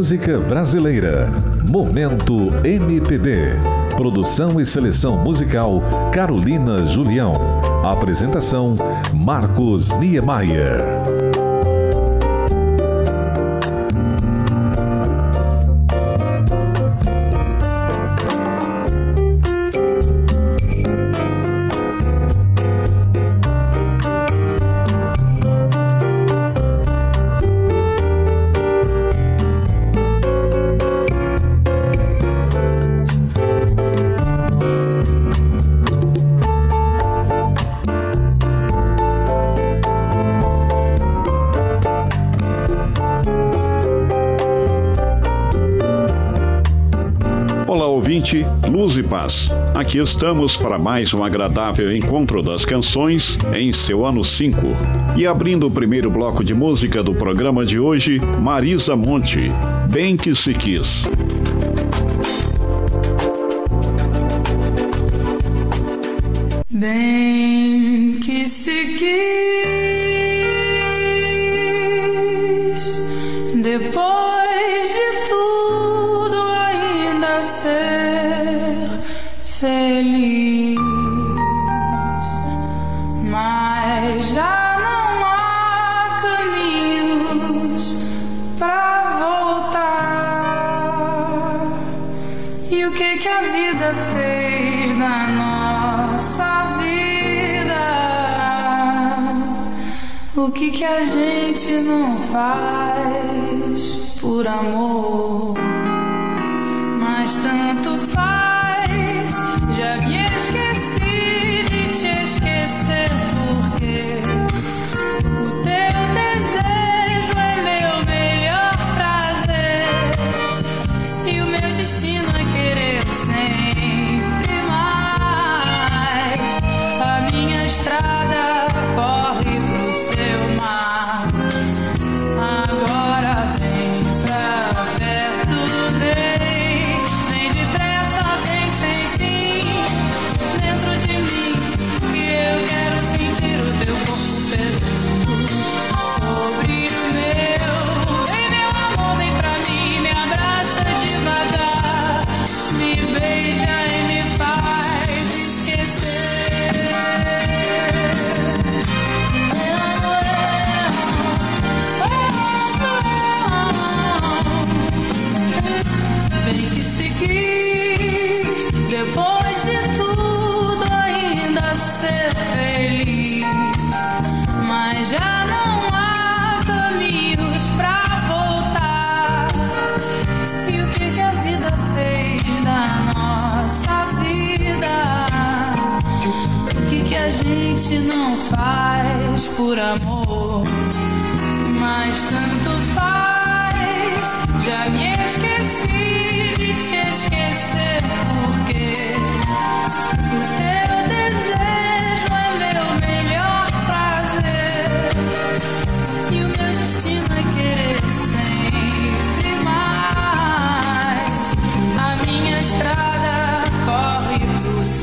música brasileira. Momento MPB. Produção e seleção musical Carolina Julião. Apresentação Marcos Niemeyer. Deus e paz. Aqui estamos para mais um agradável encontro das canções em seu ano 5. E abrindo o primeiro bloco de música do programa de hoje, Marisa Monte, Bem que se quis.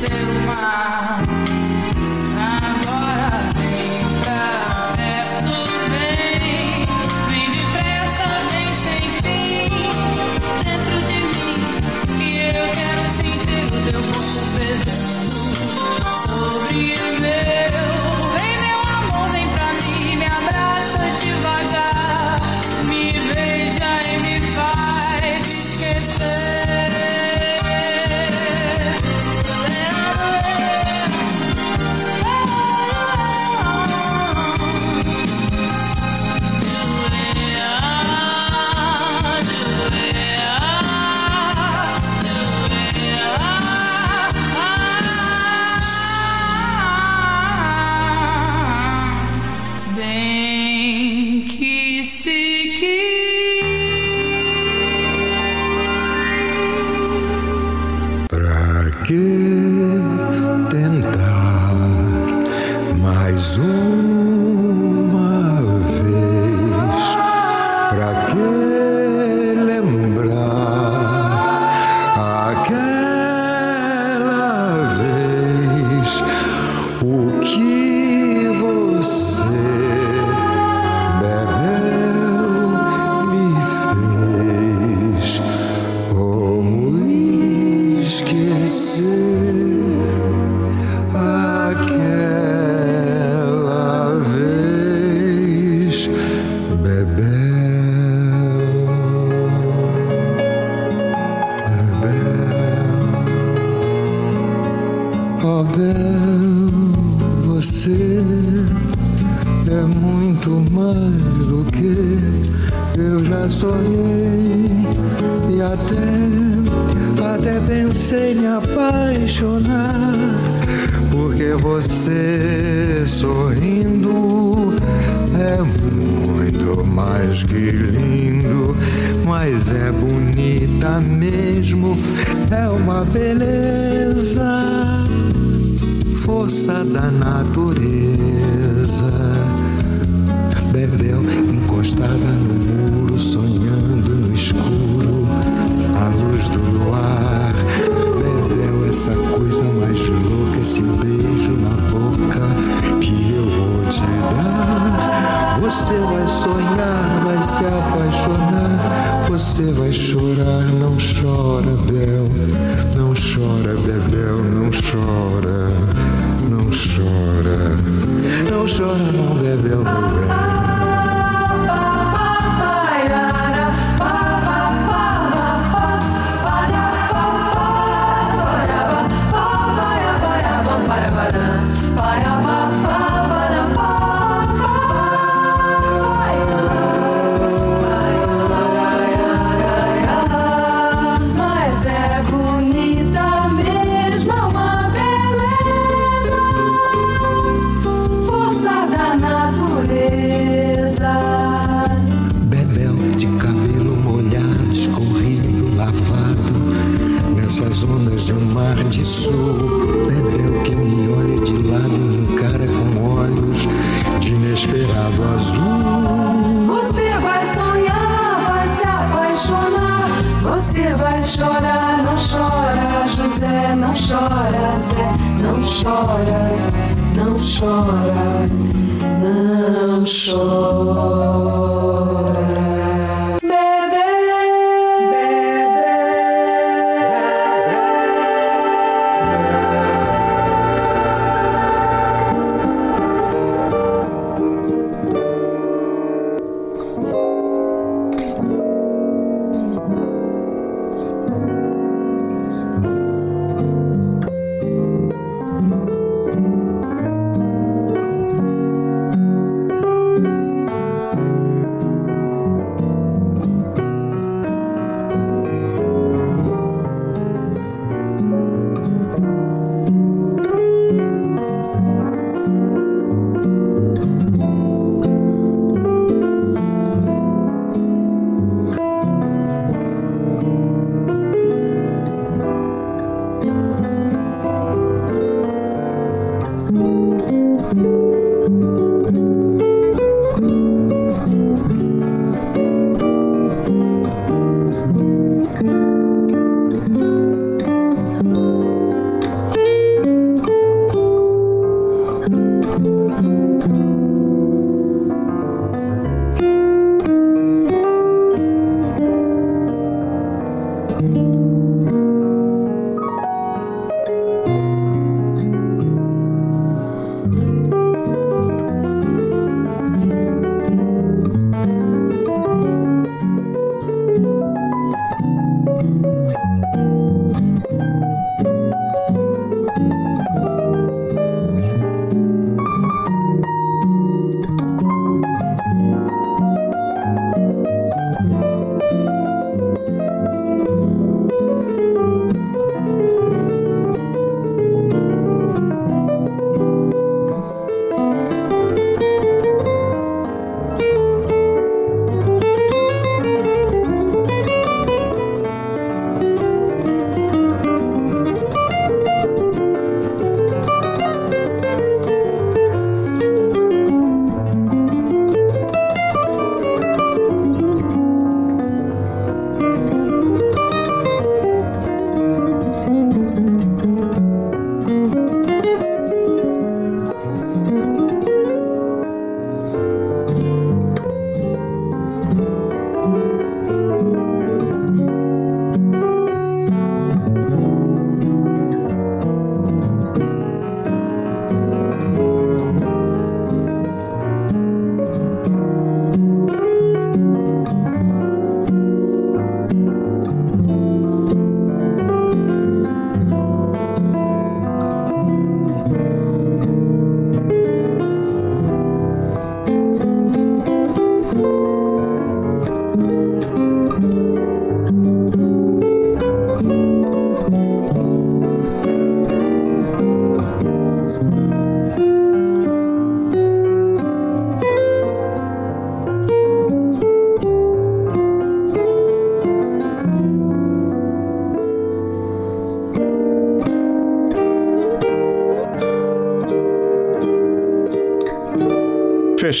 dancing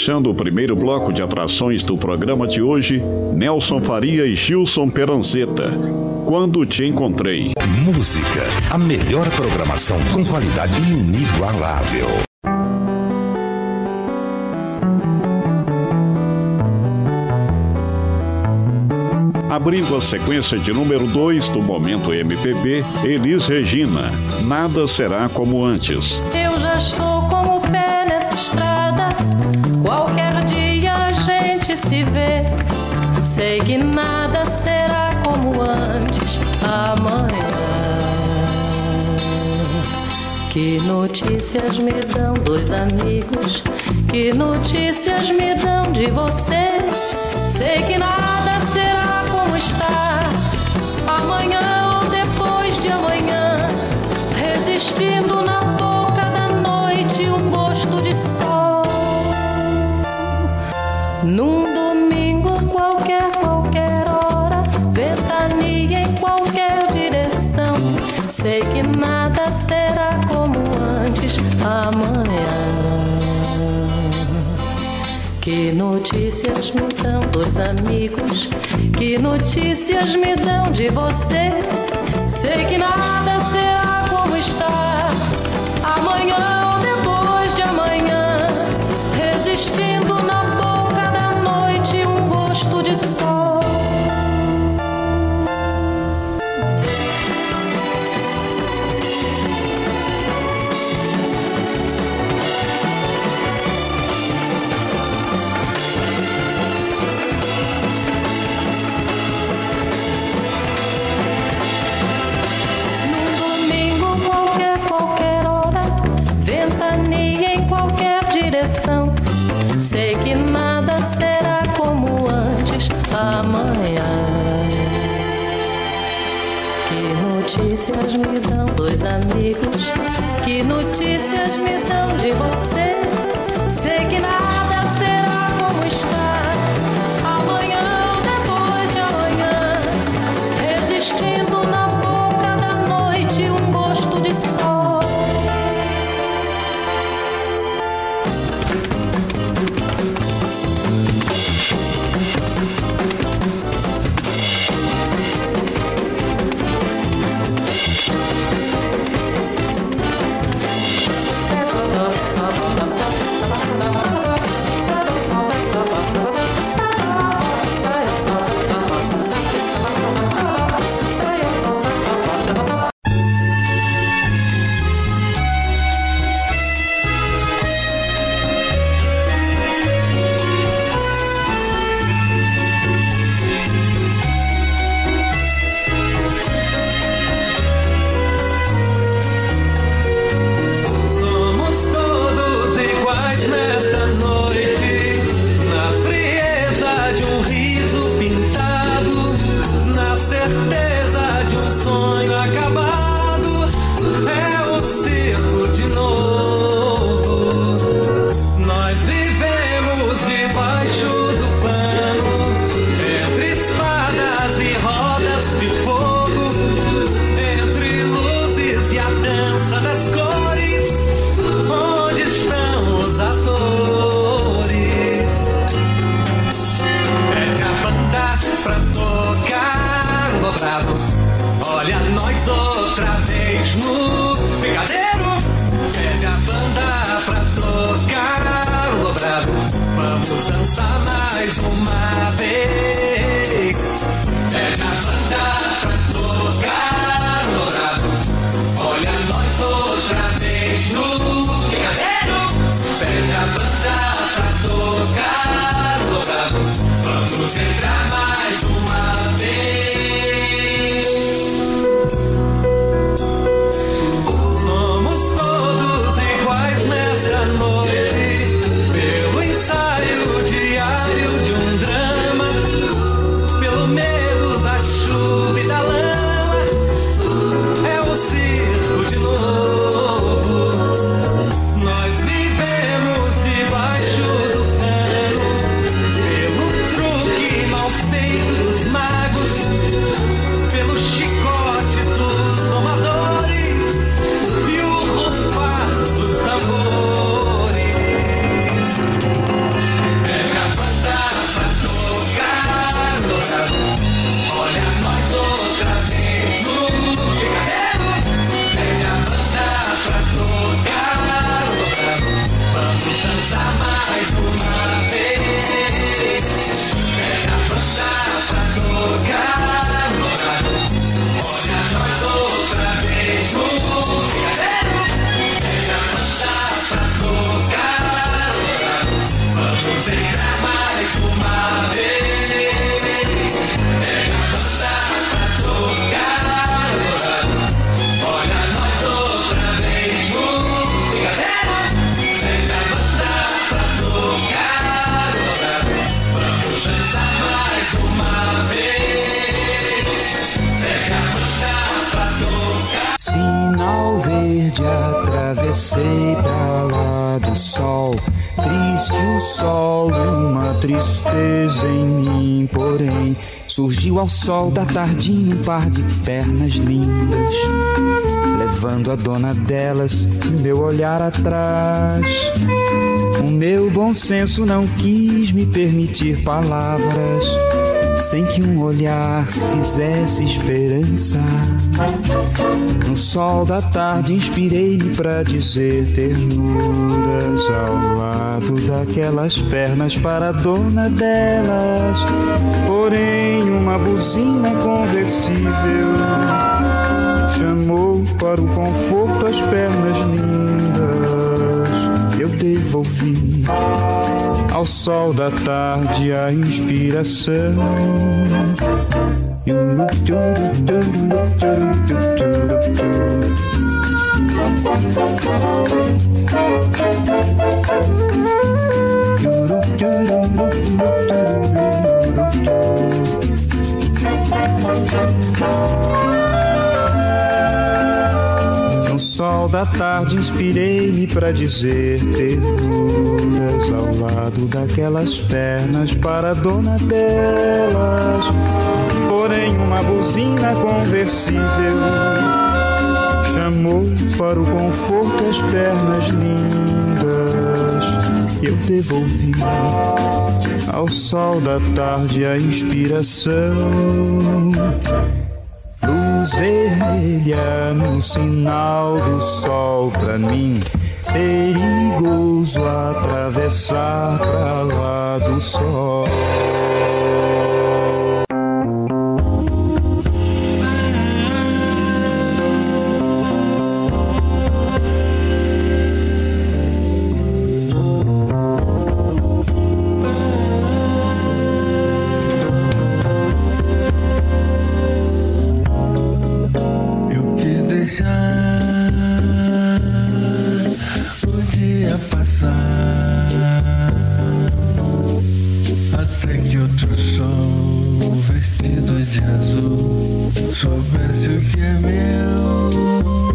fechando o primeiro bloco de atrações do programa de hoje, Nelson Faria e Gilson Peranzeta. Quando te encontrei. Música, a melhor programação com qualidade inigualável. Abrindo a sequência de número 2 do Momento MPB, Elis Regina. Nada será como antes. Eu já estou com o pé nessa estrada. Se. Sei que nada será como antes amanhã. Que notícias me dão dois amigos? Que notícias me dão de você? Sei que nada Sei que nada será como antes amanhã. Que notícias me dão dois amigos? Que notícias me dão de você? Sei que nada será como está amanhã notícias me dão dois amigos? Que notícias me dão de você? Ao sol da tardinha um par de pernas lindas, levando a dona delas meu olhar atrás. O meu bom senso não quis me permitir palavras sem que um olhar se fizesse esperança. No sol da tarde inspirei-me pra dizer ternuras ao lado daquelas pernas para a dona delas. Porém, uma buzina conversível chamou para o conforto as pernas lindas. Eu devolvi ao sol da tarde a inspiração. Da tarde inspirei-me pra dizer ternuras ao lado daquelas pernas para dona delas. Porém, uma buzina conversível chamou para o conforto as pernas lindas. Eu devolvi ao sol da tarde a inspiração. Luz vermelha no sinal do sol pra mim. Perigoso atravessar pra lá do sol. Azul soubesse o que é meu.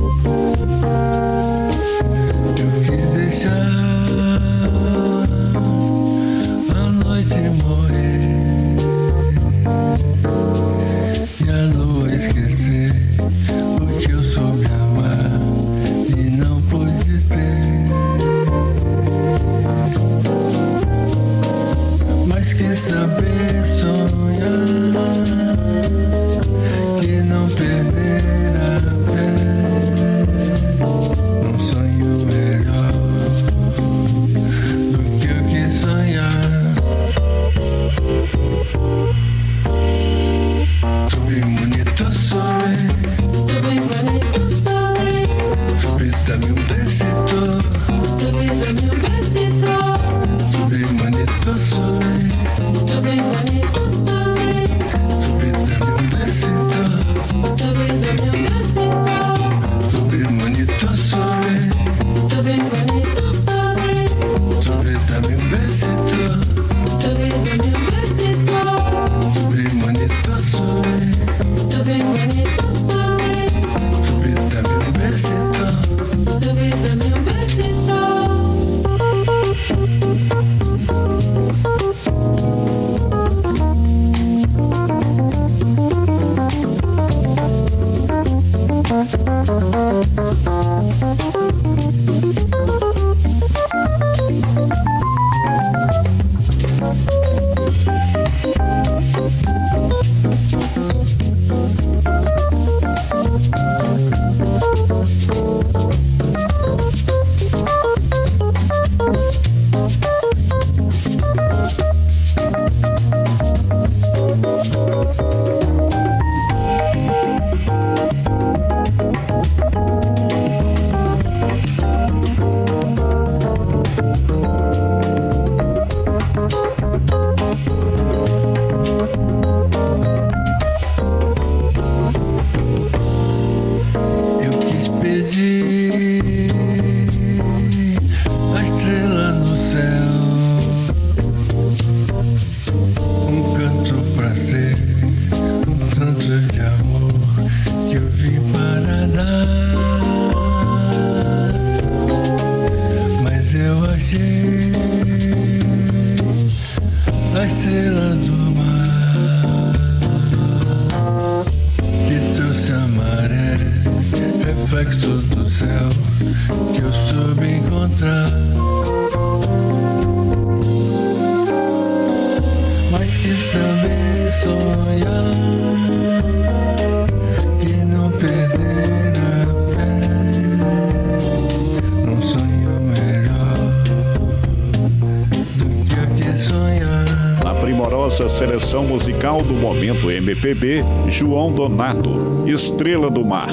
Seleção musical do momento MPB, João Donato, Estrela do Mar.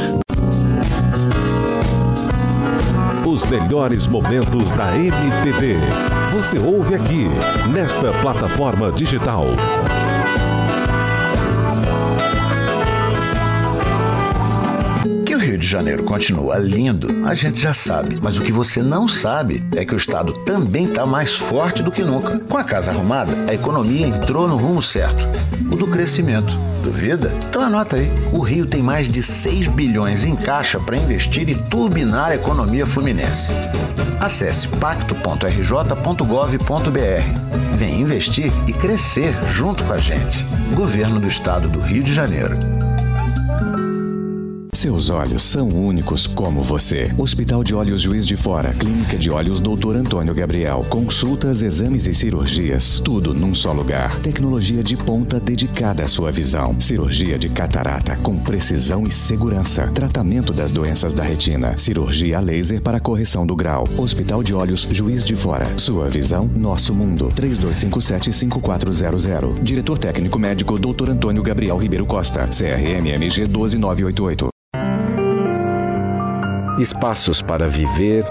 Os melhores momentos da MPB. Você ouve aqui, nesta plataforma digital. Janeiro continua lindo, a gente já sabe. Mas o que você não sabe é que o estado também está mais forte do que nunca. Com a casa arrumada, a economia entrou no rumo certo o do crescimento. Duvida? Então anota aí. O Rio tem mais de 6 bilhões em caixa para investir e turbinar a economia fluminense. Acesse pacto.rj.gov.br. Vem investir e crescer junto com a gente. Governo do Estado do Rio de Janeiro. Seus olhos são únicos como você. Hospital de Olhos Juiz de Fora, Clínica de Olhos Dr. Antônio Gabriel. Consultas, exames e cirurgias, tudo num só lugar. Tecnologia de ponta dedicada à sua visão. Cirurgia de catarata com precisão e segurança. Tratamento das doenças da retina. Cirurgia a laser para correção do grau. Hospital de Olhos Juiz de Fora. Sua visão, nosso mundo. 3257-5400. Diretor técnico médico Dr. Antônio Gabriel Ribeiro Costa. CRMMG 12988. Espaços para viver,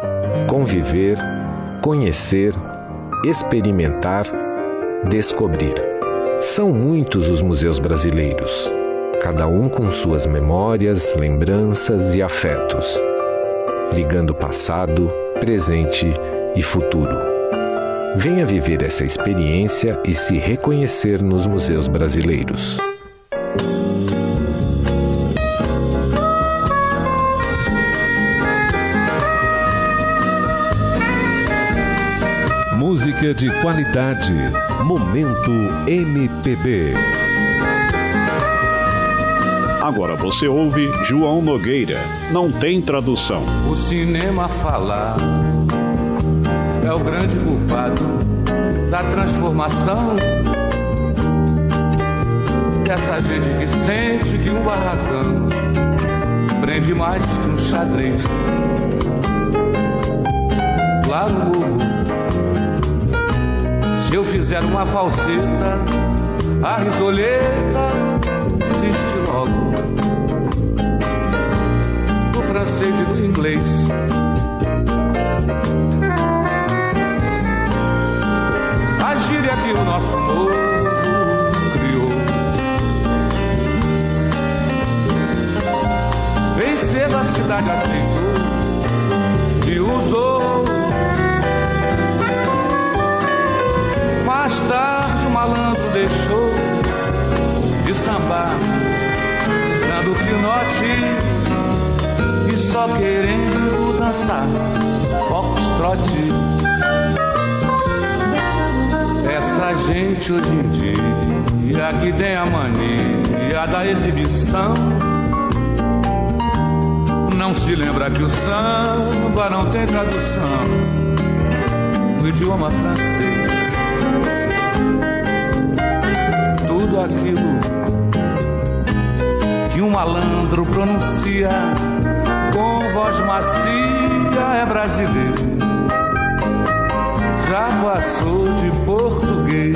conviver, conhecer, experimentar, descobrir. São muitos os museus brasileiros, cada um com suas memórias, lembranças e afetos, ligando passado, presente e futuro. Venha viver essa experiência e se reconhecer nos museus brasileiros. Música de qualidade. Momento MPB. Agora você ouve João Nogueira. Não tem tradução. O cinema falar é o grande culpado da transformação dessa gente que sente que um barracão prende mais que um xadrez. Lá no se eu fizer uma falseta, a risoleta desiste logo do francês e do inglês. A gíria que o nosso novo criou. Bem cedo a cidade aceitou e usou. Mais tarde o malandro deixou de sambar, dando pinote e só querendo dançar foxtrot. Essa gente hoje em dia que tem a mania da exibição não se lembra que o samba não tem tradução no idioma francês. Tudo aquilo que um malandro pronuncia com voz macia é brasileiro. Já passou de português.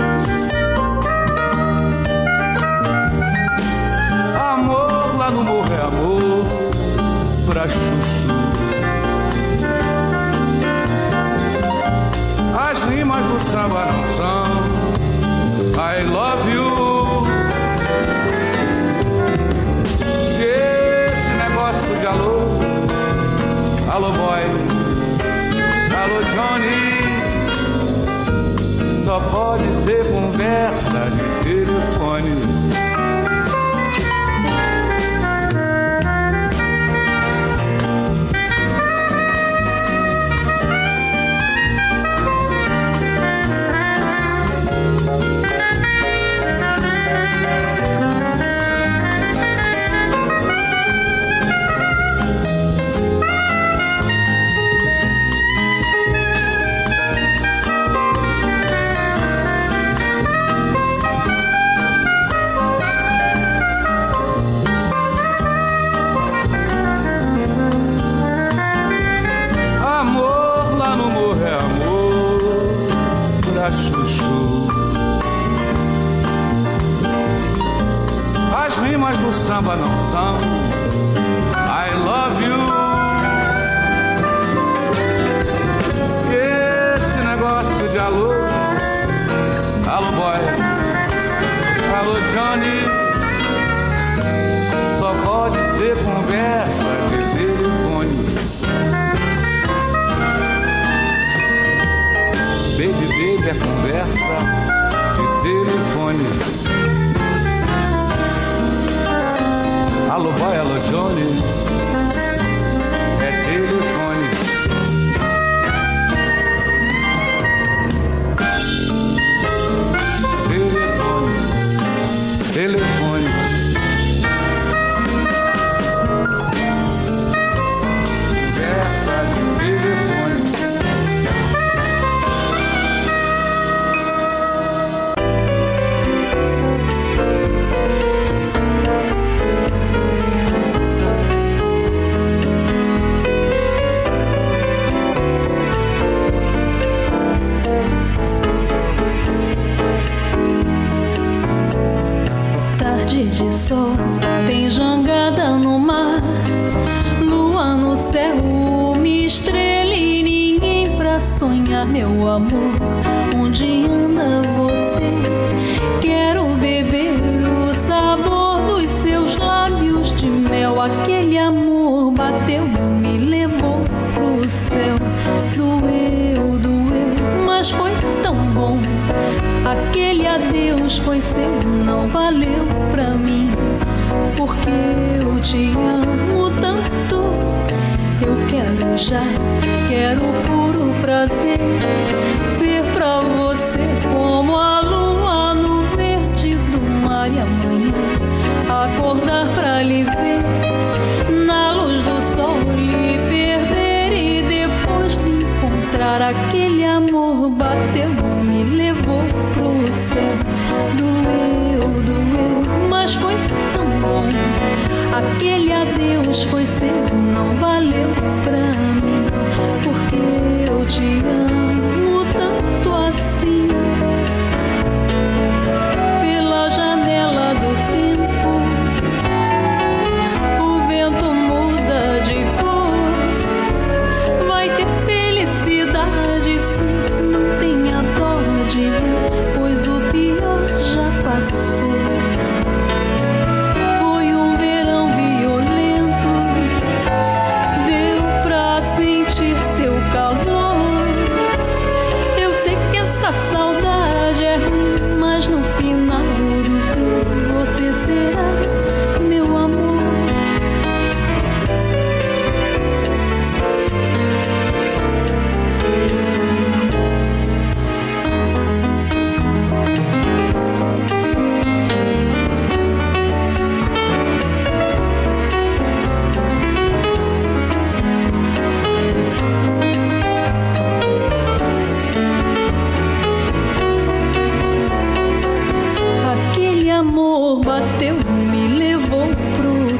Amor lá no morro é amor pra chuchu. As rimas do samba não são I love you. Johnny, só pode ser conversa de telefone.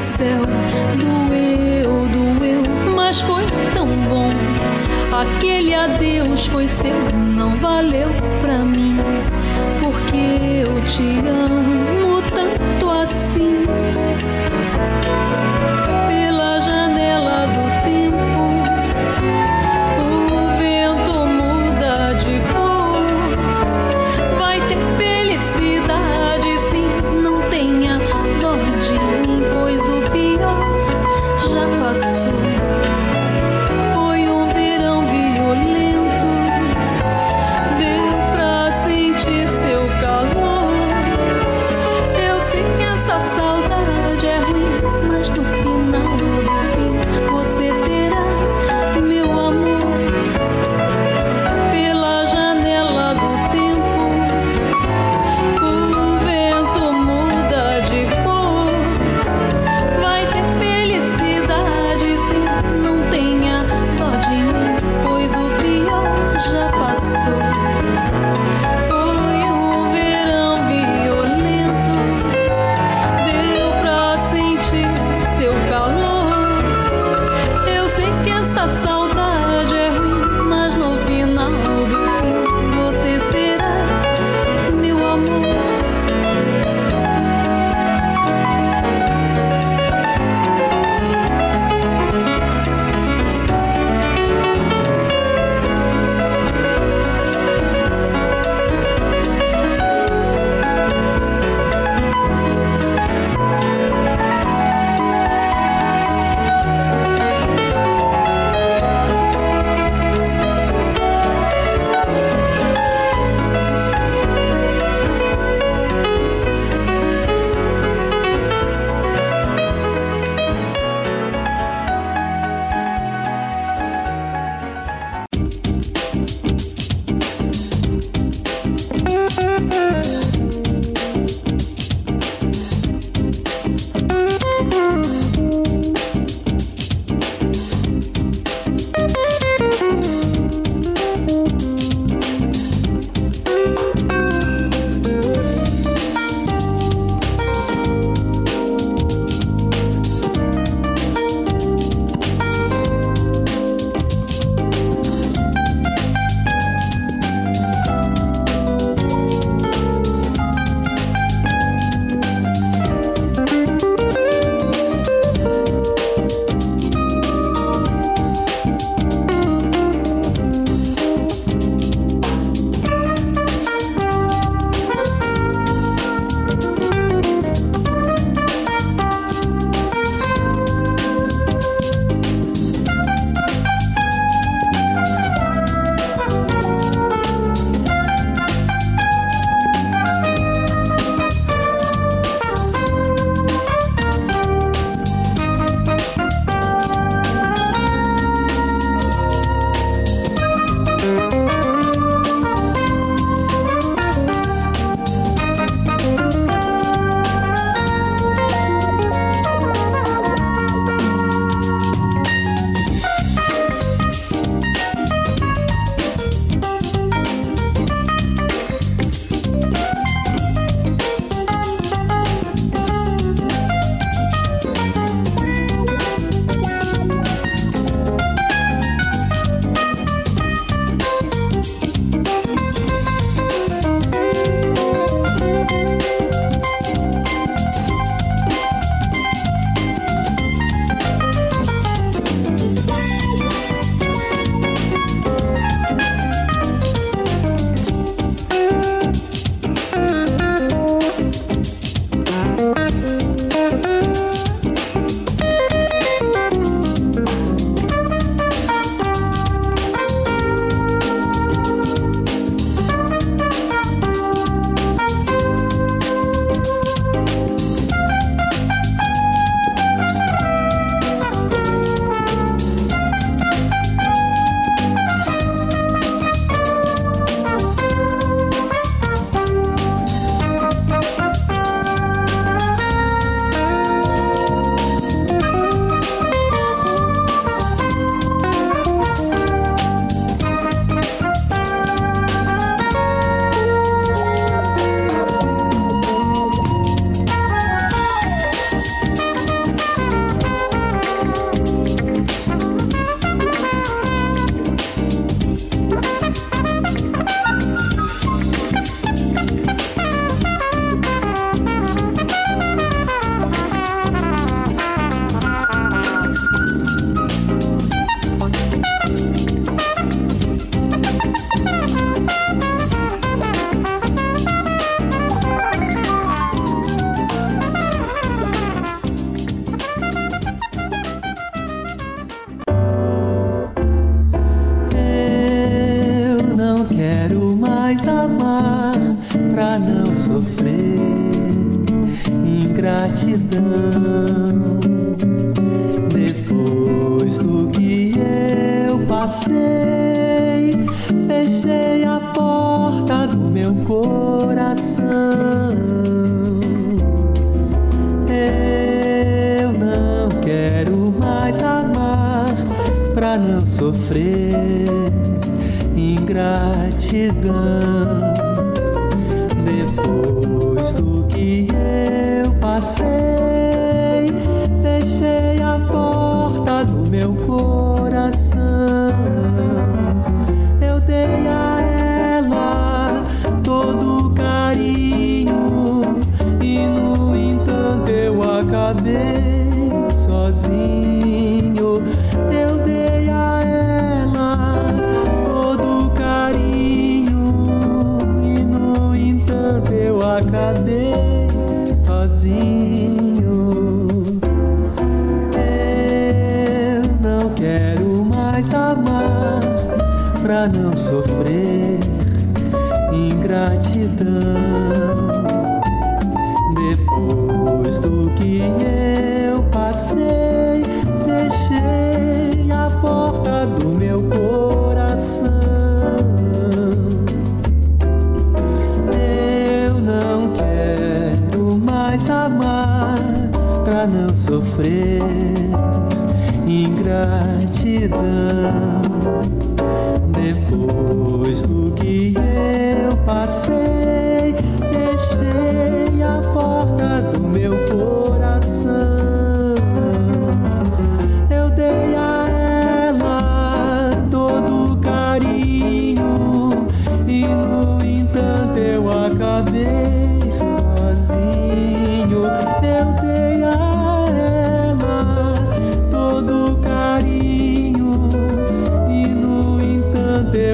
céu. Doeu, doeu, mas foi tão bom. Aquele adeus foi seu, não valeu pra mim, porque eu te amo.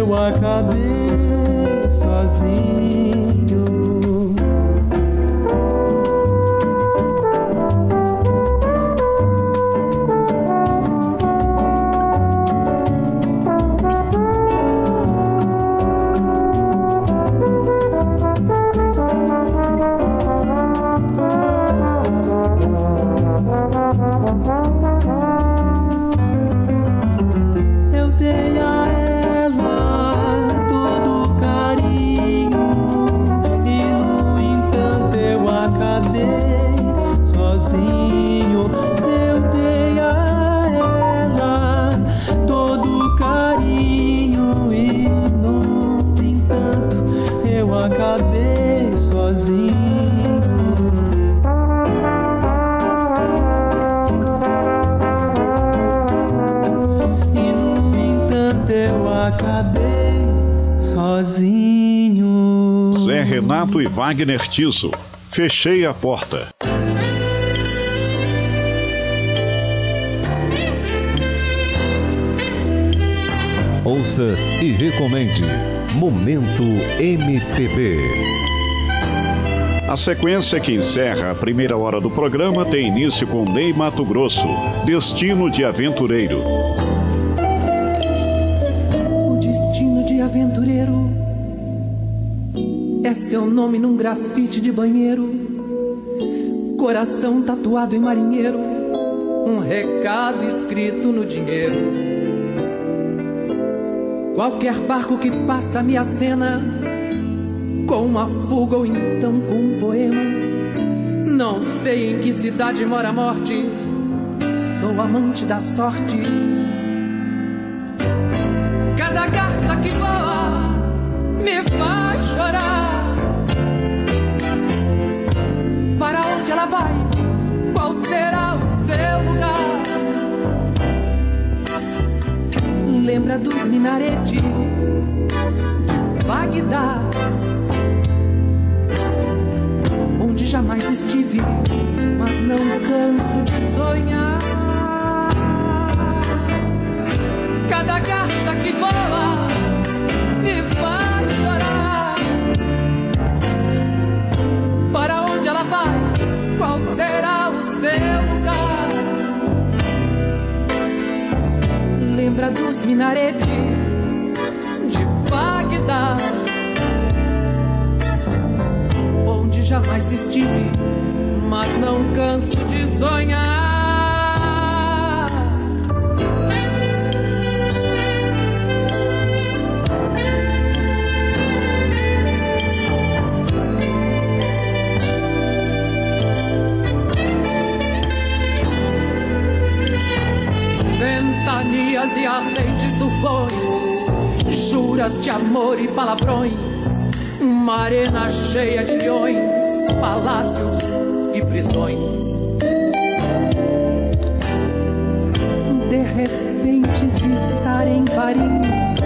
Eu acabei sozinho. Wagner Tiso. Fechei a porta. Ouça e recomende. Momento MPB. A sequência que encerra a primeira hora do programa tem início com Ney Mato Grosso, Destino de Aventureiro. Seu nome num grafite de banheiro. Coração tatuado em marinheiro, um recado escrito no dinheiro. Qualquer barco que passa me acena com uma fuga ou então com um poema. Não sei em que cidade mora a morte, sou amante da sorte. Cada garça que voa me faz chorar. Lembra dos minaretes de Bagdá, onde jamais estive, mas não canso de sonhar. Cada garça que voa me faz chorar. Lembra dos minaretes de Bagdá, onde jamais estive, mas não canso de sonhar. De amor e palavrões, uma arena cheia de leões, palácios e prisões. De repente, se estar em Paris,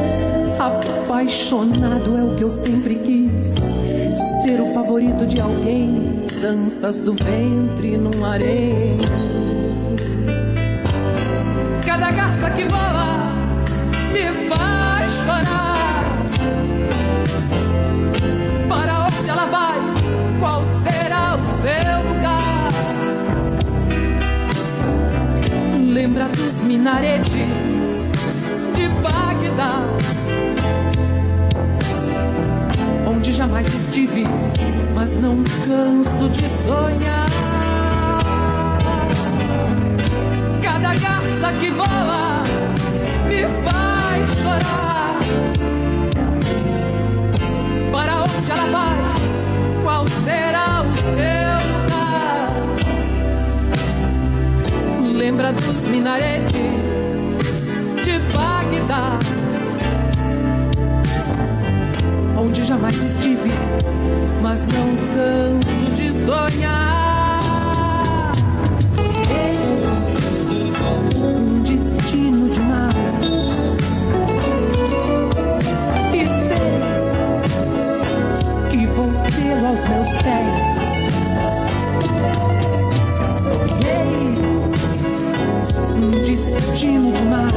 apaixonado é o que eu sempre quis, ser o favorito de alguém, danças do ventre num harém. Lembra dos minaretes de Bagdá, onde jamais estive, mas não canso de sonhar. Cada garça que voa me faz chorar. Para onde ela vai? Qual será lembra dos minaretes de Bagdá, onde jamais estive, mas não canso de sonhar. Um destino de mar. E sei que vou tê-lo aos meus pés. destino de mar.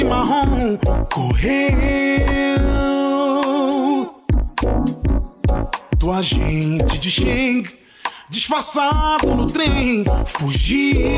e marrom correu. Do agente de Xing, disfarçado no trem, fugiu.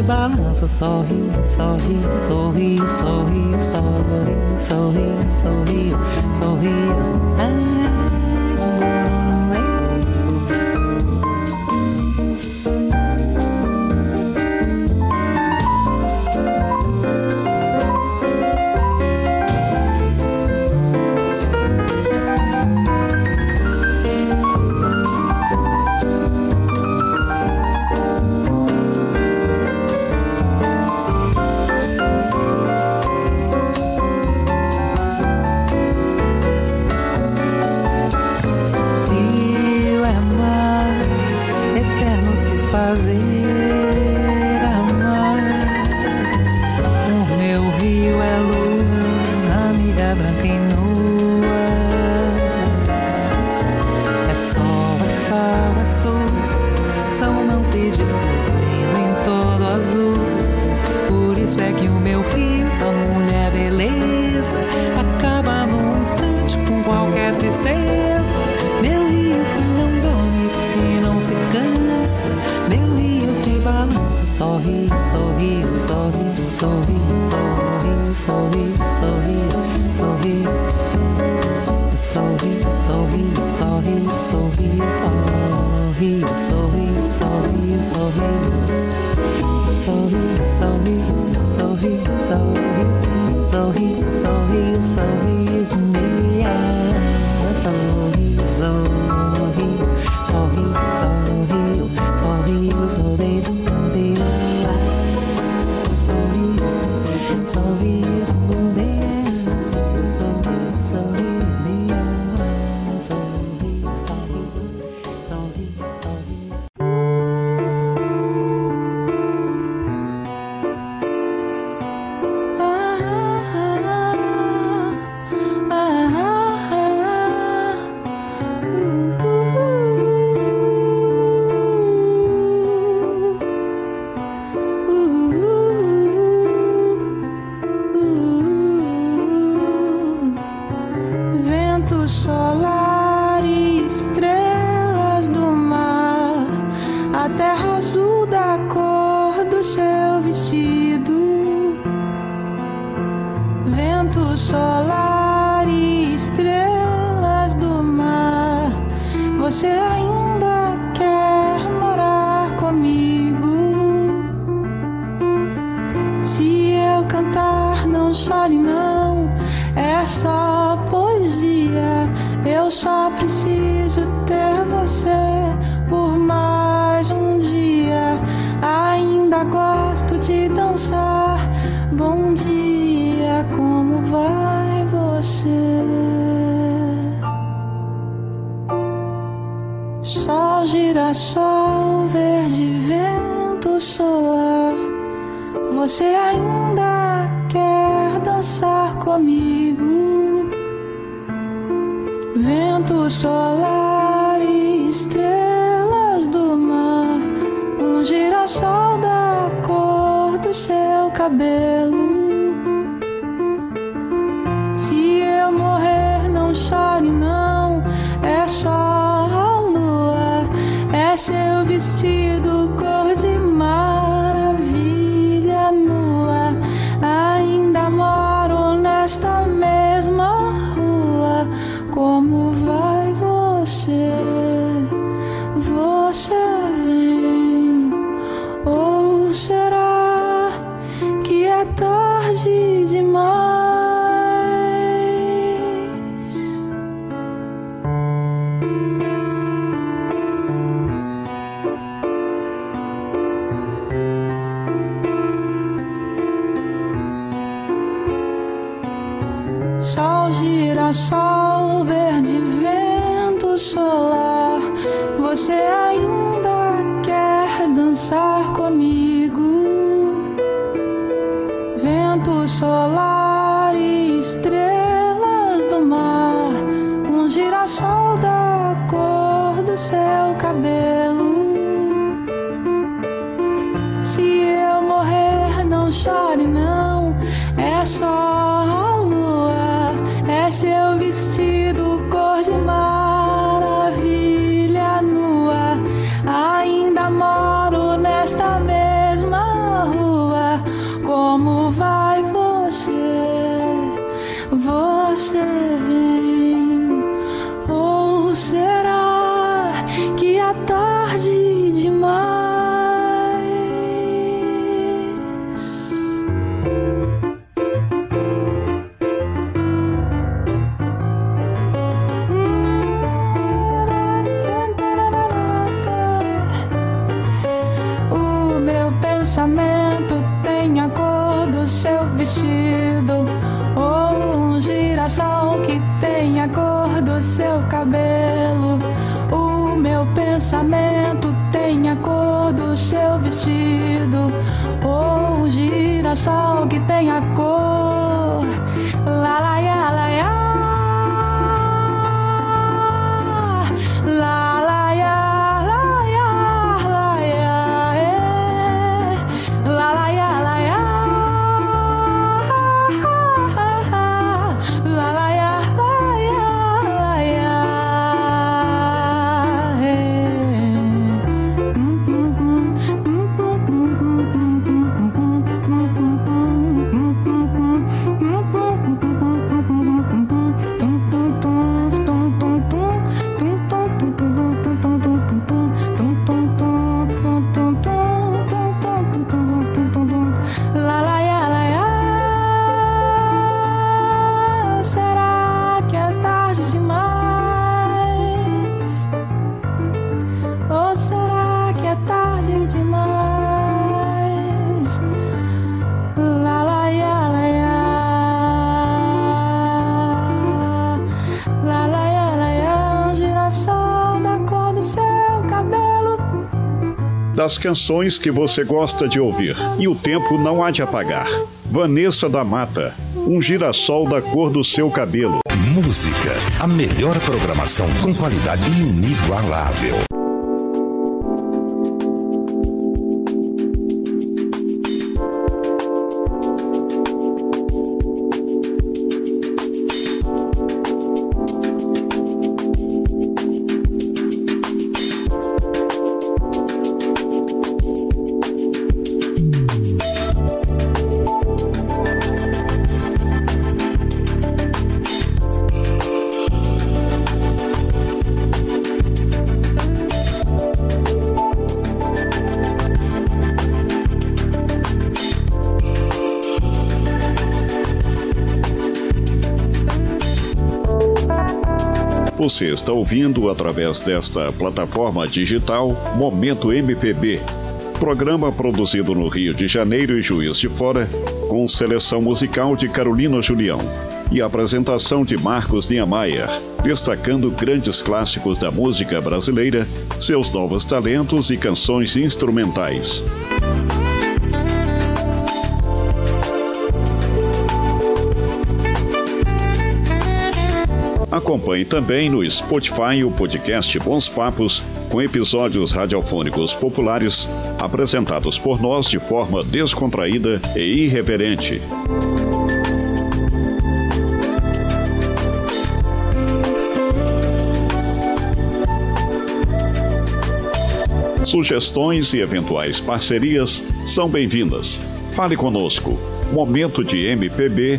sorry, balança, sorri, sorri, sorri, sorri, sorri, sorri, sorri, sorri. sorri. Ah. Como vai você? as canções que você gosta de ouvir. E o tempo não há de apagar. Vanessa da Mata, um girassol da cor do seu cabelo. Música, a melhor programação com qualidade inigualável. Você está ouvindo através desta plataforma digital Momento MPB, programa produzido no Rio de Janeiro e Juiz de Fora, com seleção musical de Carolina Julião e apresentação de Marcos Niemeyer, destacando grandes clássicos da música brasileira, seus novos talentos e canções instrumentais. Acompanhe também no Spotify o podcast Bons Papos, com episódios radiofônicos populares apresentados por nós de forma descontraída e irreverente. Sugestões e eventuais parcerias são bem-vindas. Fale conosco. Momento de MPB,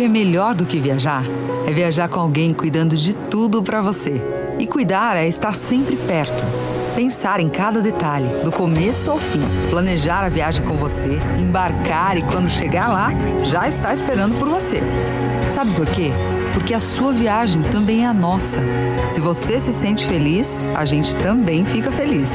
Que é melhor do que viajar? É viajar com alguém cuidando de tudo para você. E cuidar é estar sempre perto. Pensar em cada detalhe, do começo ao fim. Planejar a viagem com você, embarcar e quando chegar lá, já está esperando por você. Sabe por quê? Porque a sua viagem também é a nossa. Se você se sente feliz, a gente também fica feliz.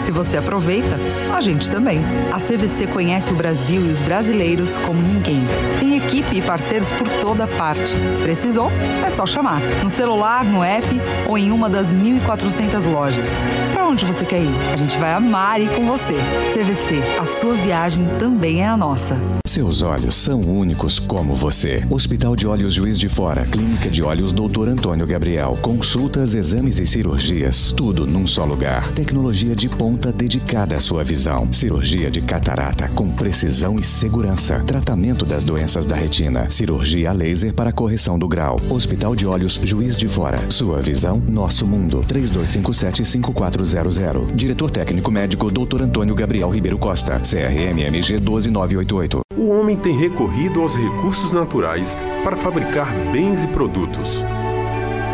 Se você aproveita, a gente também. A CVC conhece o Brasil e os brasileiros como ninguém. Tem equipe e parceiros por toda parte. Precisou? É só chamar. No celular, no app ou em uma das 1.400 lojas. Para onde você quer ir? A gente vai amar ir com você. CVC, a sua viagem também é a nossa. Seus olhos são únicos como você. Hospital de Olhos Juiz de Fora, Clínica de Olhos Dr. Antônio Gabriel. Consultas, exames e cirurgias, tudo num só lugar. Tecnologia de ponta dedicada à sua visão. Cirurgia de catarata com precisão e segurança. Tratamento das doenças da retina. Cirurgia laser para correção do grau. Hospital de Olhos Juiz de Fora. Sua visão, nosso mundo. 3257-5400. Diretor técnico médico Dr. Antônio Gabriel Ribeiro Costa. CRMMG 12988. O homem tem recorrido aos recursos naturais para fabricar bens e produtos.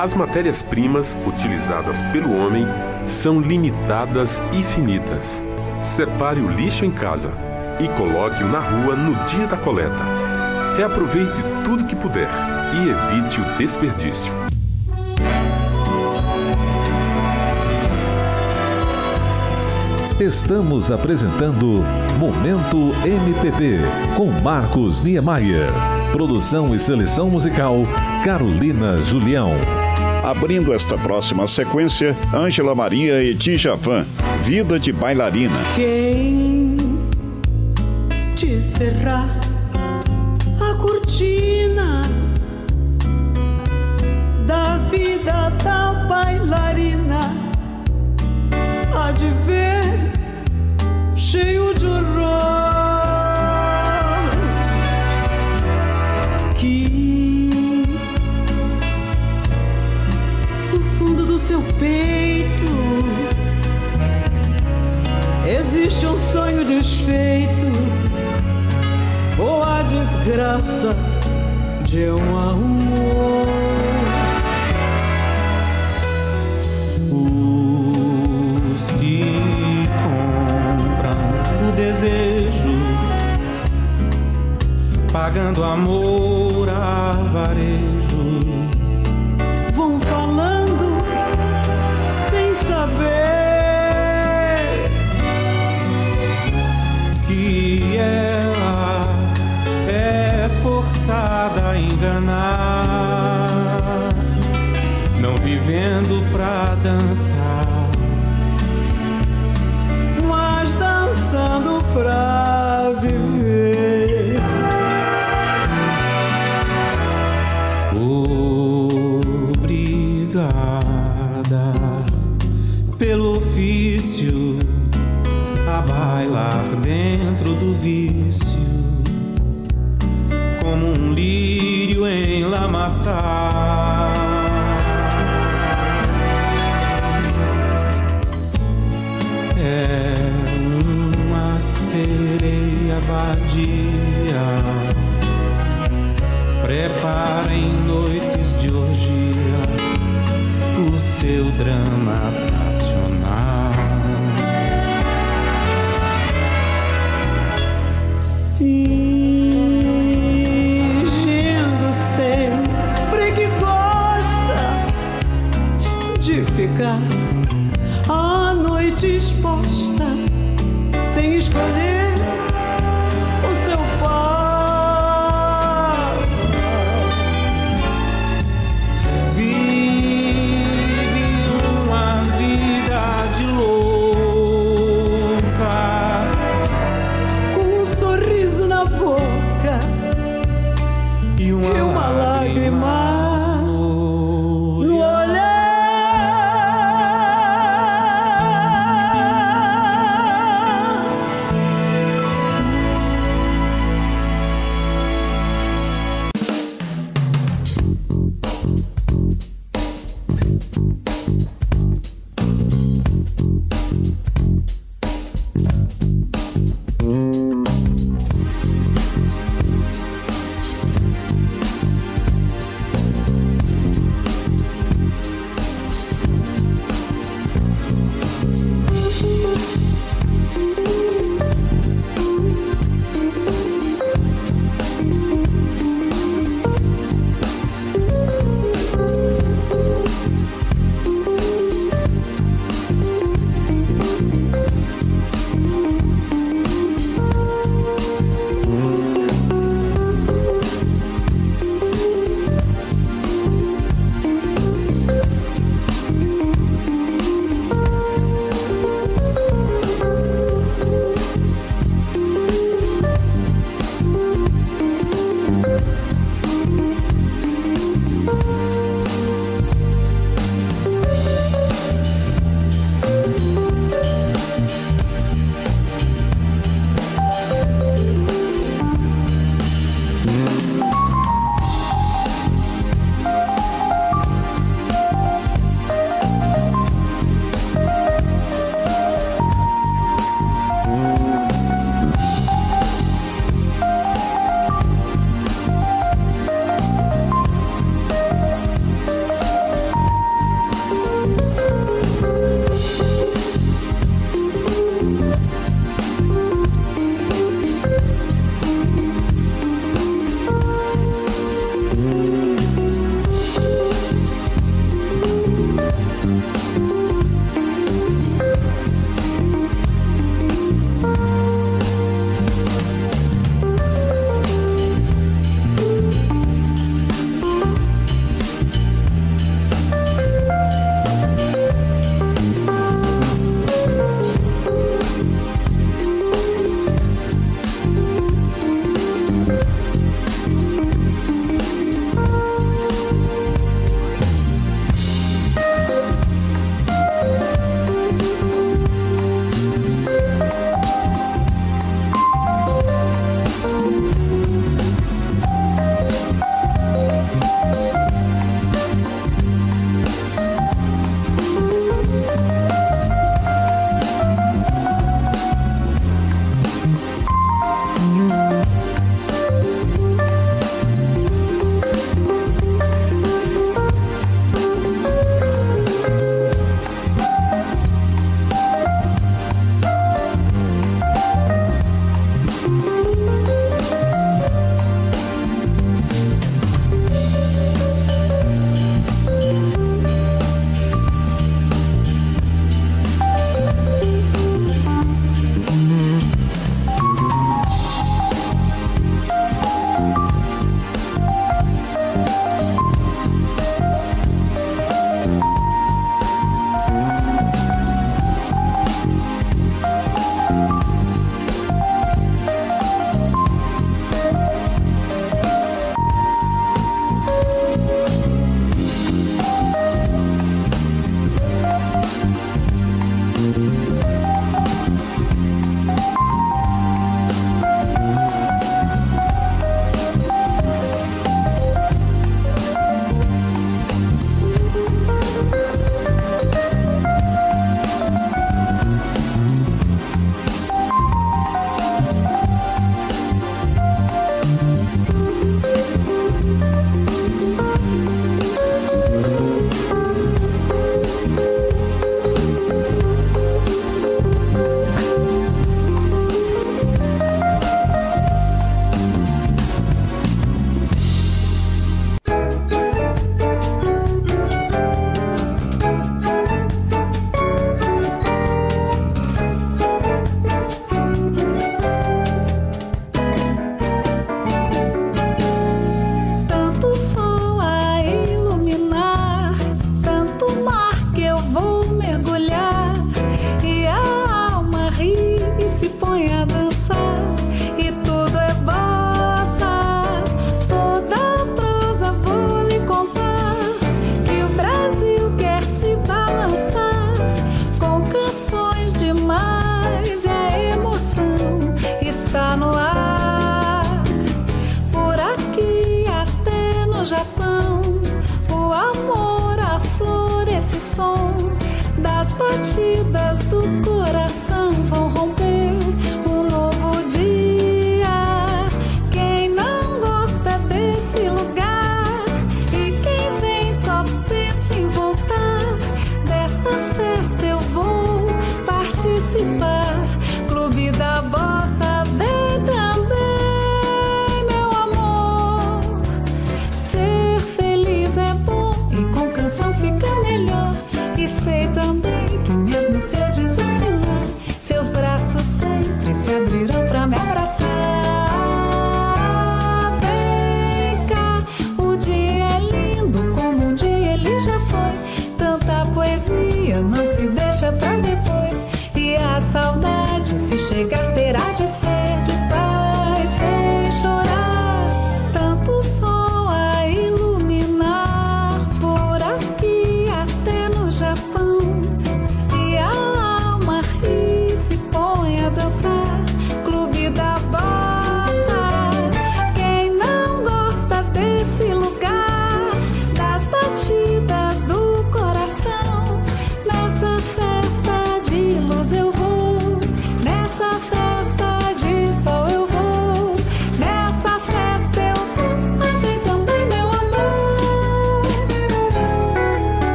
As matérias-primas utilizadas pelo homem são limitadas e finitas. Separe o lixo em casa e coloque-o na rua no dia da coleta. Reaproveite tudo que puder e evite o desperdício. Estamos apresentando Momento MPB com Marcos Niemeyer. Produção e seleção musical Carolina Julião. Abrindo esta próxima sequência, Ângela Maria e Djavan, Vida de Bailarina. Quem te cerrar a cortina da vida da bailarina desfeito ou a desgraça de um amor. Os que compram o desejo, pagando amor a varejo.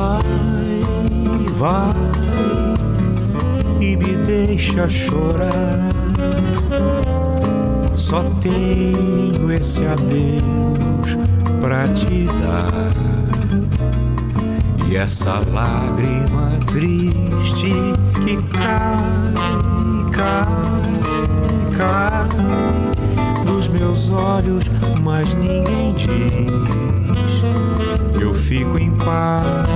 vai, vai e me deixa chorar. Só tenho esse adeus pra te dar. E essa lágrima triste que cai, cai, cai dos meus olhos, mas ninguém diz fico em paz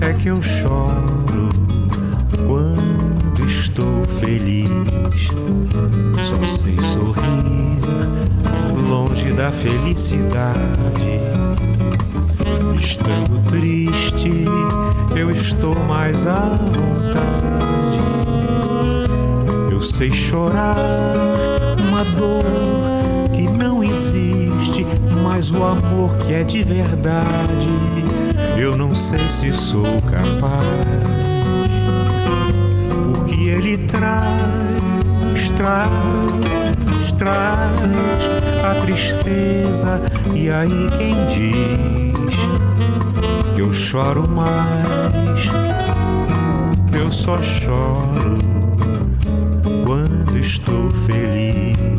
é que eu choro quando estou feliz. Só sei sorrir longe da felicidade. Estando triste, eu estou mais à vontade. Eu sei chorar uma dor existe, mas o amor que é de verdade, eu não sei se sou capaz. Porque ele traz, traz, traz a tristeza, e aí quem diz que eu choro mais, eu só choro quando estou feliz.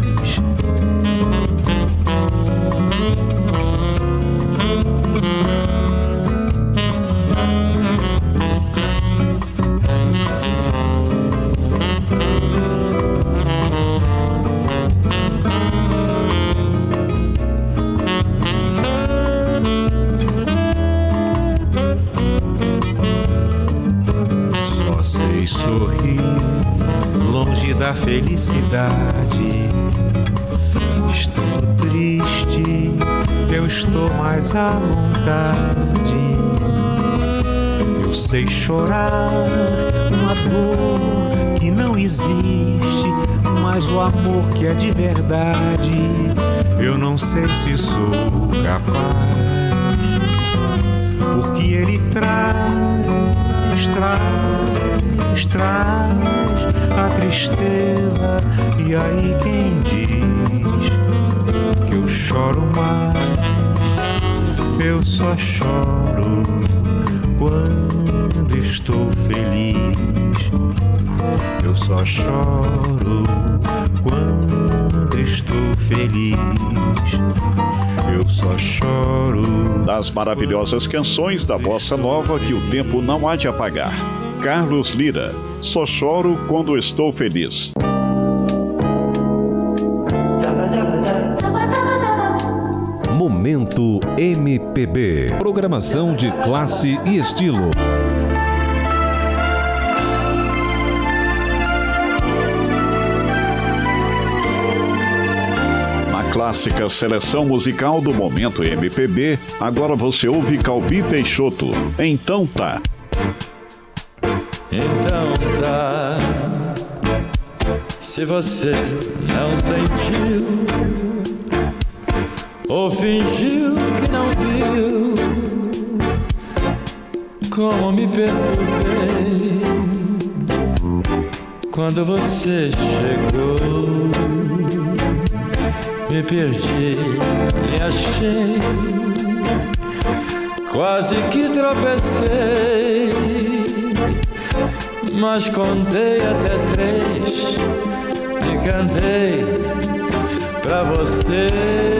Felicidade. Estando triste, eu estou mais à vontade. Eu sei chorar uma dor que não existe, mas o amor que é de verdade. Eu não sei se sou capaz, porque ele traz, traz, traz a tristeza. E aí quem diz que eu choro mais? Eu só choro quando estou feliz. Eu só choro quando estou feliz. Eu só choro. Das maravilhosas canções da bossa nova que o tempo não há de apagar. Carlos Lira. Só choro quando estou feliz. Momento MPB. Programação de classe e estilo. Na clássica seleção musical do Momento MPB, agora você ouve Calbi Peixoto. Então tá. Se você não sentiu ou fingiu que não viu, como me perturbei quando você chegou. Me perdi, me achei, quase que tropecei mas contei até três cantei pra você.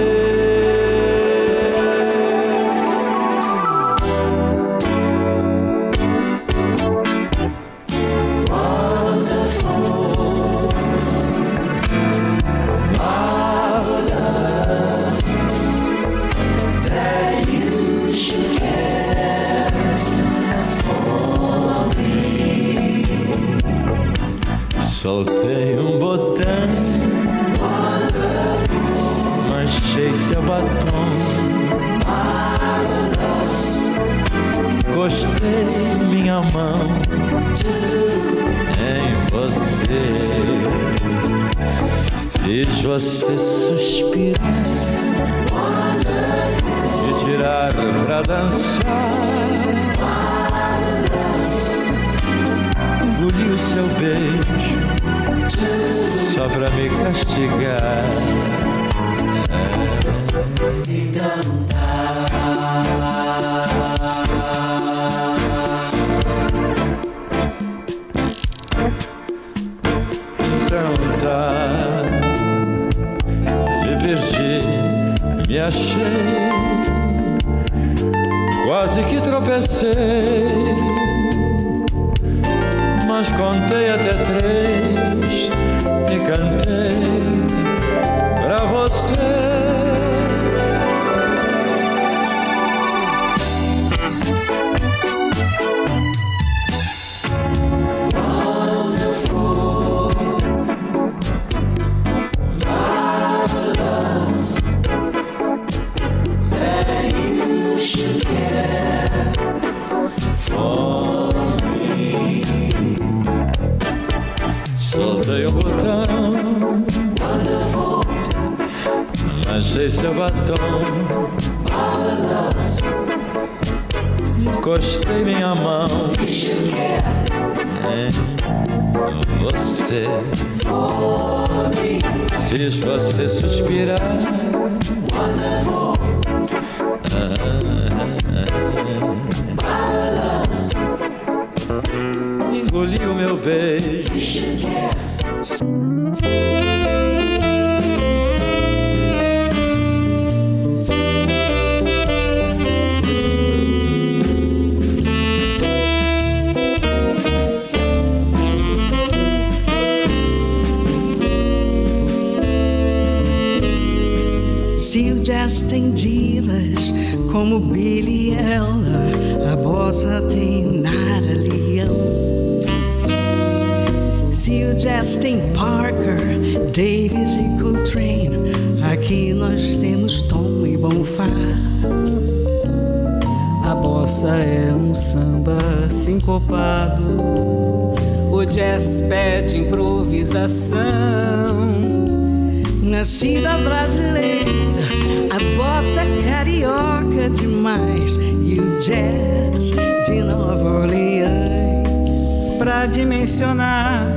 Pra dimensionar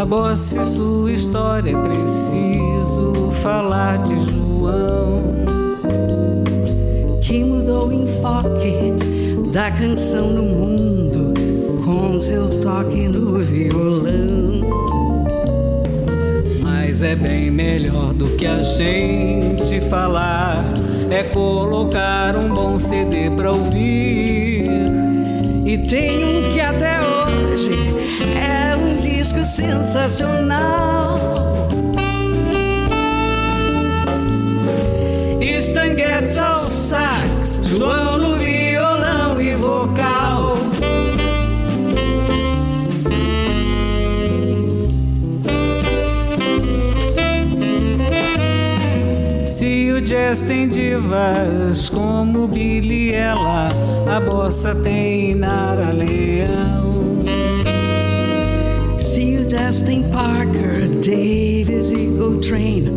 a bossa e sua história, é preciso falar de João, que mudou o enfoque da canção no mundo com seu toque no violão mas é bem melhor do que a gente falar. É colocar um bom CD pra ouvir. E tem um que até hoje disco sensacional. Stan ao sax, João no violão e vocal. Se o jazz tem divas como Billy Ella, a bossa tem Nara Leão. Parker, Davis e Coltrane,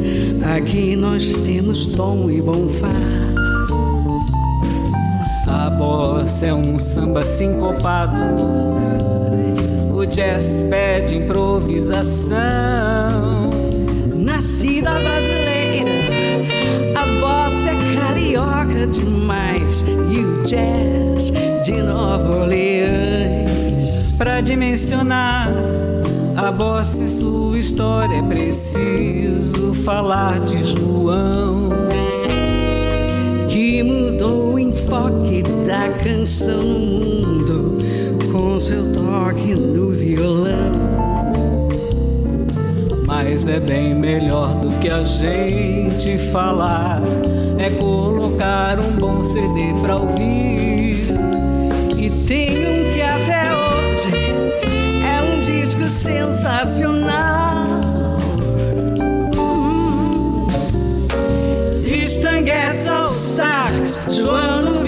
aqui nós temos Tom e Bonfá. A bossa é um samba sincopado, o jazz pede improvisação. Nascida brasileira, a bossa é carioca demais e o jazz de Nova Orleans. Pra dimensionar a bossa e sua história é preciso falar de João, que mudou o enfoque da canção no mundo com seu toque no violão mas é bem melhor do que a gente falar. É colocar um bom CD pra ouvir. E tem um que até hoje disco sensacional. Hum. Stan Getz ao sax, João no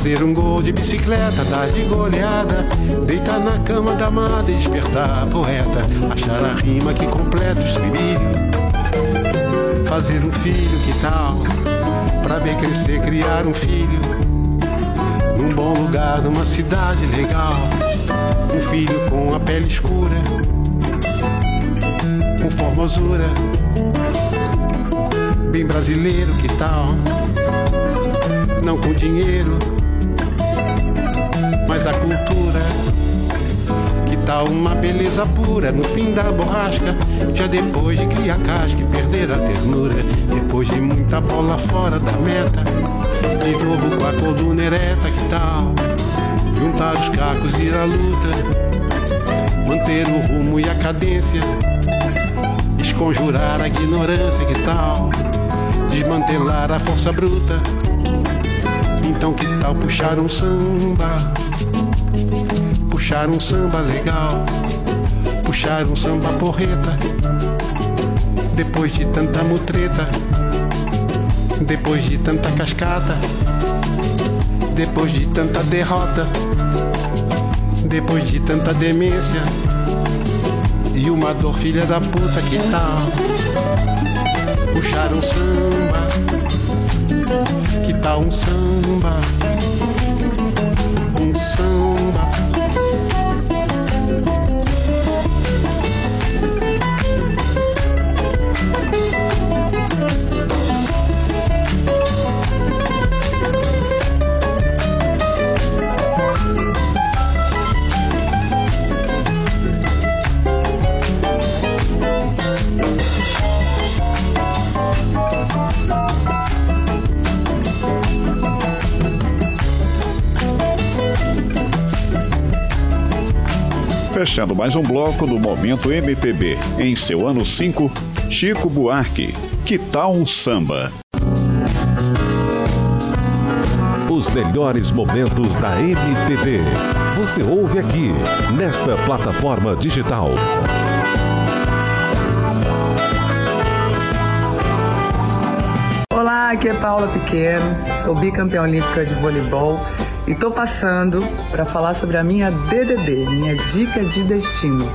Fazer um gol de bicicleta, dar de goleada Deitar na cama da amada e despertar a poeta Achar a rima que completa o estribilho Fazer um filho, que tal? Pra ver crescer, criar um filho Num bom lugar, numa cidade legal. Um filho com a pele escura, com formosura, bem brasileiro, que tal? Não com dinheiro, mas a cultura. Que tal uma beleza pura no fim da borrasca? Já depois de criar casca e perder a ternura, depois de muita bola fora da meta, de novo com a coluna ereta, que tal? Juntar os cacos e ir à luta, manter o rumo e a cadência, desconjurar a ignorância, que tal? Desmantelar a força bruta. Então que tal puxar um samba? Puxar um samba legal, puxar um samba porreta. Depois de tanta mutreta, depois de tanta cascata, depois de tanta derrota, depois de tanta demência e uma dor filha da puta que tal puxar um samba, que tal um samba, Fechando mais um bloco do Momento MPB. Em seu ano 5, Chico Buarque. Que tal um samba? Os melhores momentos da MPB. Você ouve aqui, nesta plataforma digital. Olá, aqui é Paula Pequeno, sou bicampeã olímpica de voleibol e tô passando para falar sobre a minha DDD, minha dica de destino,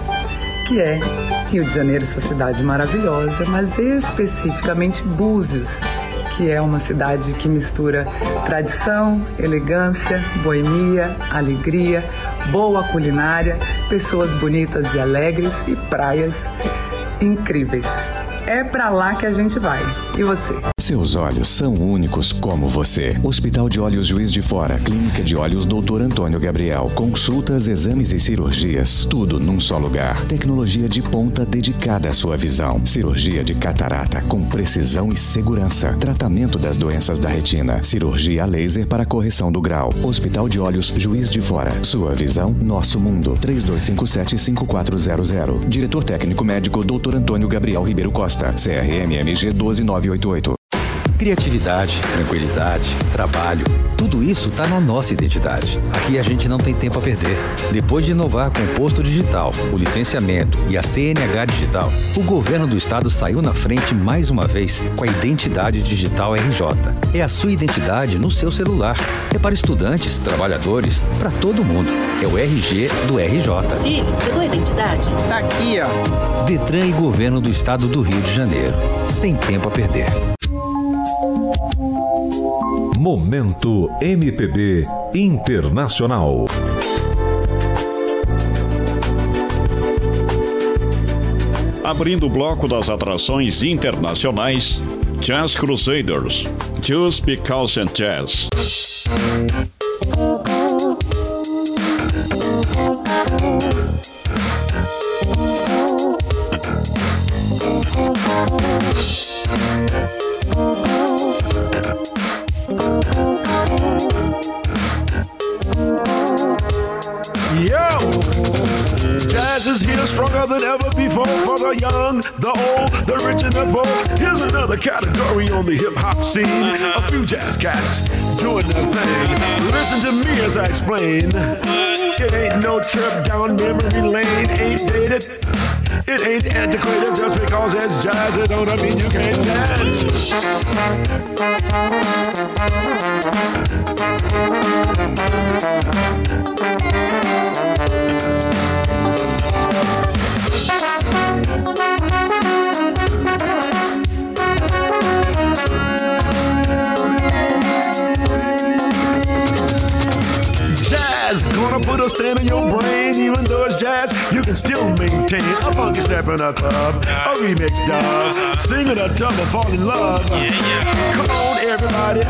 que é Rio de Janeiro, essa cidade maravilhosa, mas especificamente Búzios, que é uma cidade que mistura tradição, elegância, boemia, alegria, boa culinária, pessoas bonitas e alegres e praias incríveis. É para lá que a gente vai. E você? Seus olhos são únicos como você. Hospital de Olhos Juiz de Fora, Clínica de Olhos Dr. Antônio Gabriel. Consultas, exames e cirurgias, tudo num só lugar. Tecnologia de ponta dedicada à sua visão. Cirurgia de catarata com precisão e segurança. Tratamento das doenças da retina. Cirurgia a laser para correção do grau. Hospital de Olhos Juiz de Fora. Sua visão, nosso mundo. 3257-5400. Diretor técnico médico Dr. Antônio Gabriel Ribeiro Costa. CRMMG 12988. Criatividade, tranquilidade, trabalho, tudo isso está na nossa identidade. Aqui a gente não tem tempo a perder. Depois de inovar com o posto digital, o licenciamento e a CNH digital, o governo do estado saiu na frente mais uma vez com a identidade digital RJ. É a sua identidade no seu celular. É para estudantes, trabalhadores, para todo mundo. É o RG do RJ. Filho, pegou a identidade? Tá aqui, ó. Detran e governo do estado do Rio de Janeiro. Sem tempo a perder. Momento MPB Internacional. Abrindo o bloco das atrações internacionais, Jazz Crusaders, Just Because and Jazz. jazz is here stronger than ever before for the young, the old, the rich, and the poor. Here's another category on the hip hop scene. Uh-huh. A few jazz cats doing their thing. Uh-huh. Listen to me as I explain. It ain't no trip down memory lane, ain't dated. It ain't antiquated just because it's jazz. It don't mean you can't dance. Thank Stamp in your brain, even though it's jazz. You can still maintain a funky step in a club, a remix dub, singing a double, fall in love. Come on, everybody,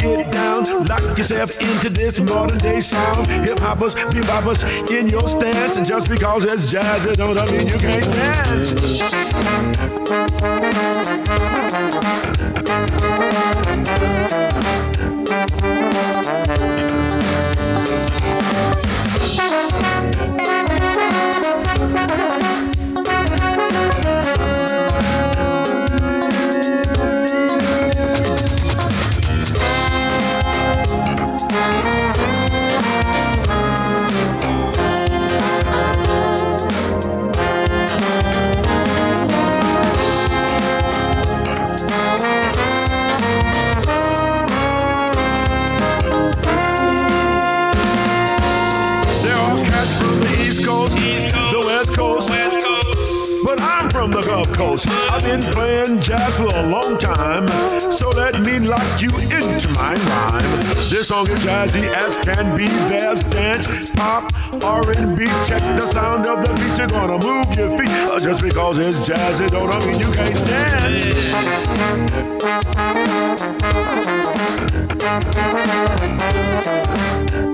get down, lock yourself into this modern day sound. Hip hoppers, beboppers in your stance, and just because it's jazz, it don't mean you can't dance. Coast. I've been playing jazz for a long time, so let me lock you into my rhyme. This song is jazzy as can be. There's dance, pop, R&B. Check the sound of the beat. You're gonna move your feet. Uh, Just because it's jazzy, don't mean you can't Now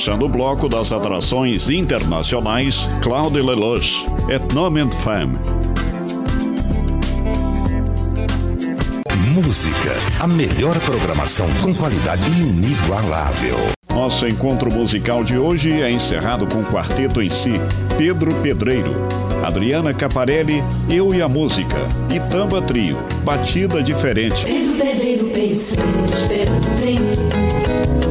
Fechando o bloco das atrações internacionais, Claude Lelouch, Etnoment Femme. Música, a melhor programação com qualidade inigualável. Nosso encontro musical de hoje é encerrado com o quarteto em si, Pedro Pedreiro, Adriana Caparelli, Eu e a Música, Itamba Trio, Batida Diferente. Pedro Pedreiro, pensei, esperando o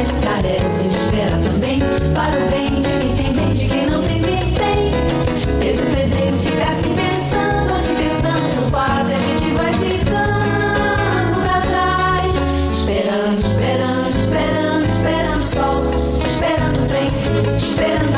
carece, carece, espera também. Para o bem de quem tem bem, de quem não tem bem, tem. Teve pedreiro fica assim pensando, assim pensando, quase a gente vai ficando pra trás. Esperando, esperando, esperando, esperando o sol, esperando o trem, esperando.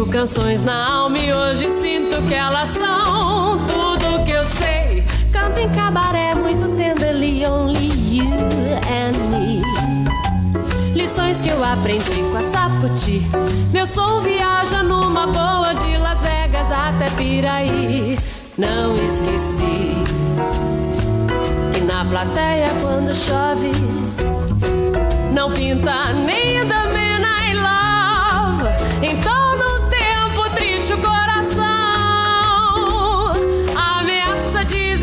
mil canções na alma e hoje sinto que elas são tudo que eu sei. Canto em cabaré muito tenderly, only you and me. Lições que eu aprendi com a Sapoti. Meu som viaja numa boa de Las Vegas até Piraí. Não esqueci que na plateia quando chove não pinta nem da mena I love. Então não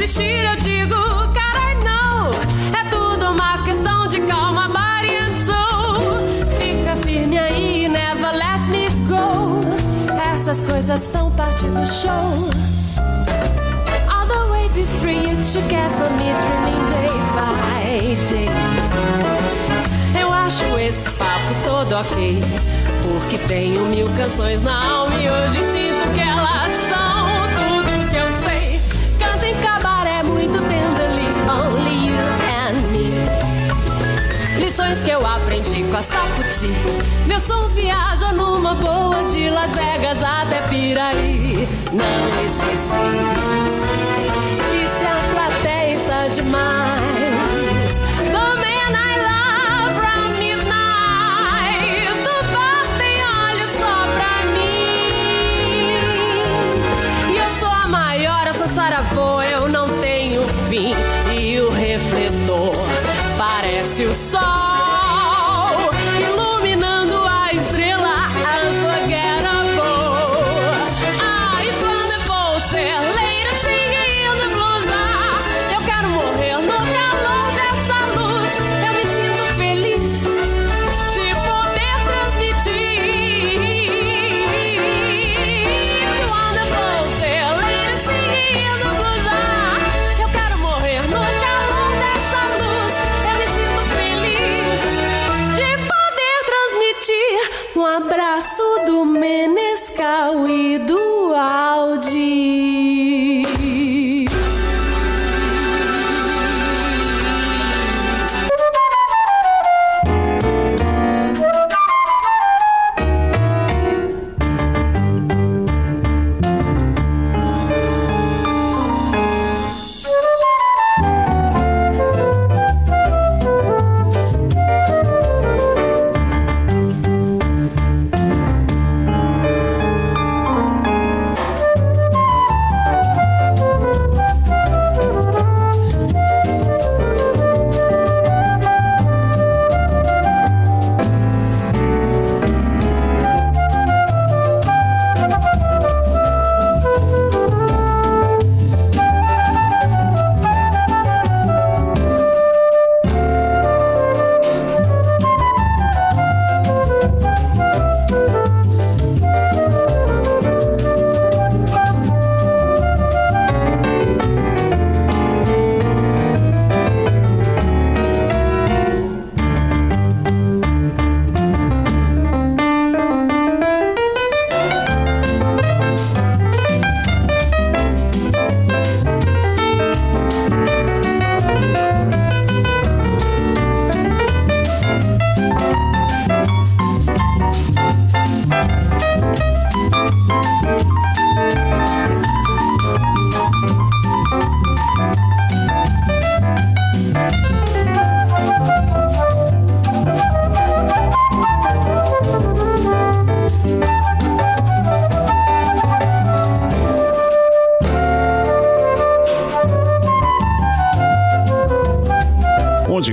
desistir, eu digo, cara, não. É tudo uma questão de calma, body and soul. Fica firme aí, never let me go. Essas coisas são parte do show. All the way be free, it you get from me, dreaming day by day. Eu acho esse papo todo ok. Porque tenho mil canções na alma e hoje sinto Meu som viaja numa boa de Las Vegas até Piraí. Não esqueci que se a plateia está demais. Man I love round midnight. Do bar tem olhos só pra mim. E eu sou a maior, eu sou saravô, eu não tenho fim. E o refletor parece o sol.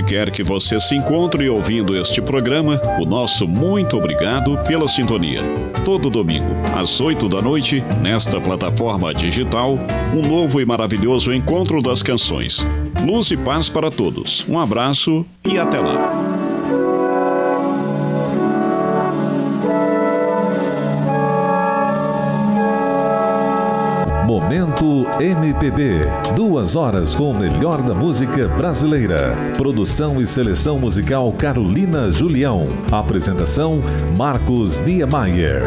Quer que você se encontre ouvindo este programa, o nosso muito obrigado pela sintonia. Todo domingo, às 8 da noite, nesta plataforma digital, um novo e maravilhoso encontro das canções. Luz e paz para todos. Um abraço e até lá. MPB. Duas horas com o melhor da música brasileira. Produção e seleção musical Carolina Julião. Apresentação Marcos Niemeyer.